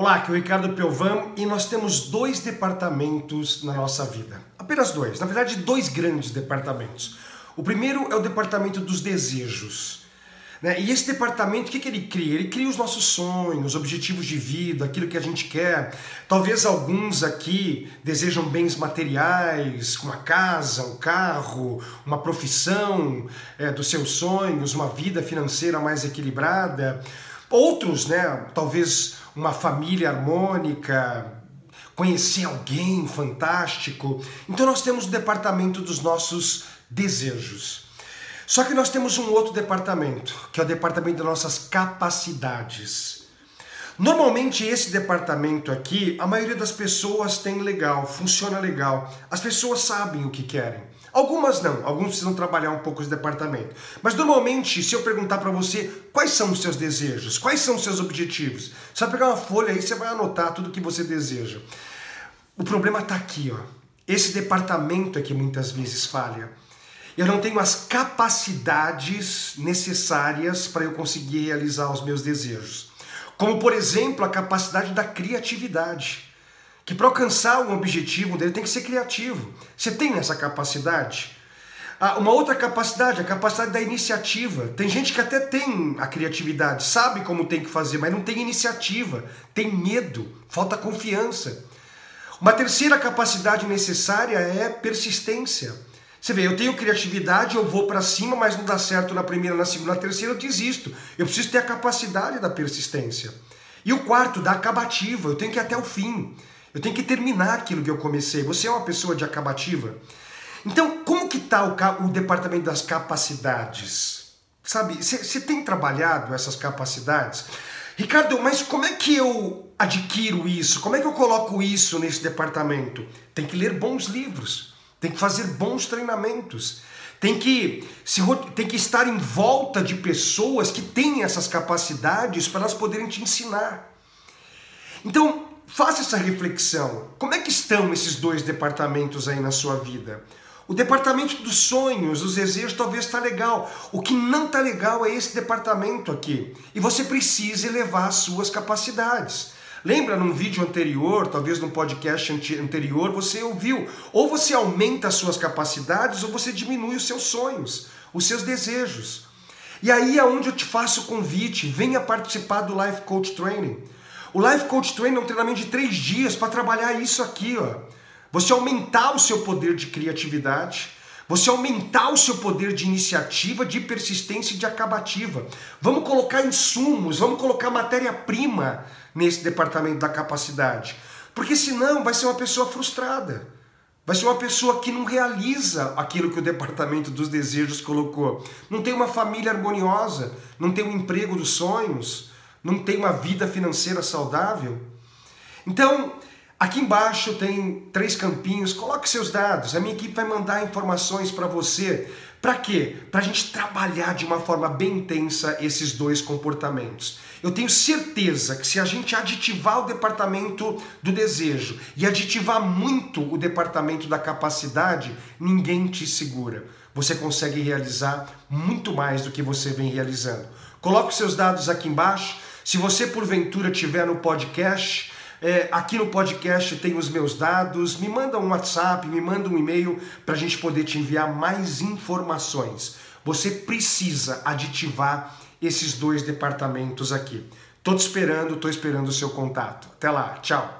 Olá, aqui é o Ricardo Pelvan e nós temos dois departamentos na nossa vida. Apenas dois, na verdade, dois grandes departamentos. O primeiro é o departamento dos desejos. Né? E esse departamento, o que, que ele cria? Ele cria os nossos sonhos, objetivos de vida, aquilo que a gente quer. Talvez alguns aqui desejam bens materiais, uma casa, um carro, uma profissão é, dos seus sonhos, uma vida financeira mais equilibrada. Outros, né, talvez uma família harmônica, conhecer alguém fantástico. Então nós temos o departamento dos nossos desejos. Só que nós temos um outro departamento, que é o departamento das nossas capacidades. Normalmente esse departamento aqui, a maioria das pessoas tem legal, funciona legal. As pessoas sabem o que querem. Algumas não, alguns precisam trabalhar um pouco esse departamento. Mas normalmente, se eu perguntar para você quais são os seus desejos, quais são os seus objetivos, você vai pegar uma folha aí, você vai anotar tudo que você deseja. O problema está aqui, ó. Esse departamento é que muitas vezes falha. Eu não tenho as capacidades necessárias para eu conseguir realizar os meus desejos. Como, por exemplo, a capacidade da criatividade que para alcançar um objetivo dele tem que ser criativo. Você tem essa capacidade? Ah, uma outra capacidade, a capacidade da iniciativa. Tem gente que até tem a criatividade, sabe como tem que fazer, mas não tem iniciativa, tem medo, falta confiança. Uma terceira capacidade necessária é persistência. Você vê, eu tenho criatividade, eu vou para cima, mas não dá certo na primeira, na segunda, na terceira, eu desisto. Eu preciso ter a capacidade da persistência. E o quarto, da acabativa, eu tenho que ir até o fim. Eu tenho que terminar aquilo que eu comecei. Você é uma pessoa de acabativa? Então, como que está o, o departamento das capacidades? Sabe, você tem trabalhado essas capacidades? Ricardo, mas como é que eu adquiro isso? Como é que eu coloco isso nesse departamento? Tem que ler bons livros, tem que fazer bons treinamentos, tem que, se, tem que estar em volta de pessoas que têm essas capacidades para elas poderem te ensinar. Então, faça essa reflexão. Como é que estão esses dois departamentos aí na sua vida? O departamento dos sonhos, dos desejos, talvez está legal. O que não está legal é esse departamento aqui. E você precisa elevar as suas capacidades. Lembra num vídeo anterior, talvez num podcast anterior, você ouviu? Ou você aumenta as suas capacidades ou você diminui os seus sonhos, os seus desejos. E aí é onde eu te faço o convite, venha participar do Life Coach Training. O Life Coach Training é um treinamento de três dias para trabalhar isso aqui, ó. Você aumentar o seu poder de criatividade, você aumentar o seu poder de iniciativa, de persistência e de acabativa. Vamos colocar insumos, vamos colocar matéria-prima nesse departamento da capacidade. Porque senão vai ser uma pessoa frustrada. Vai ser uma pessoa que não realiza aquilo que o departamento dos desejos colocou. Não tem uma família harmoniosa, não tem um emprego dos sonhos, não tem uma vida financeira saudável? Então, aqui embaixo tem três campinhos, coloque seus dados, a minha equipe vai mandar informações para você. Para quê? Para a gente trabalhar de uma forma bem intensa esses dois comportamentos. Eu tenho certeza que se a gente aditivar o departamento do desejo e aditivar muito o departamento da capacidade, ninguém te segura. Você consegue realizar muito mais do que você vem realizando. Coloque seus dados aqui embaixo. Se você porventura tiver no podcast, é, aqui no podcast tem os meus dados, me manda um WhatsApp, me manda um e-mail para a gente poder te enviar mais informações. Você precisa aditivar esses dois departamentos aqui. Tô te esperando, tô esperando o seu contato. Até lá, tchau.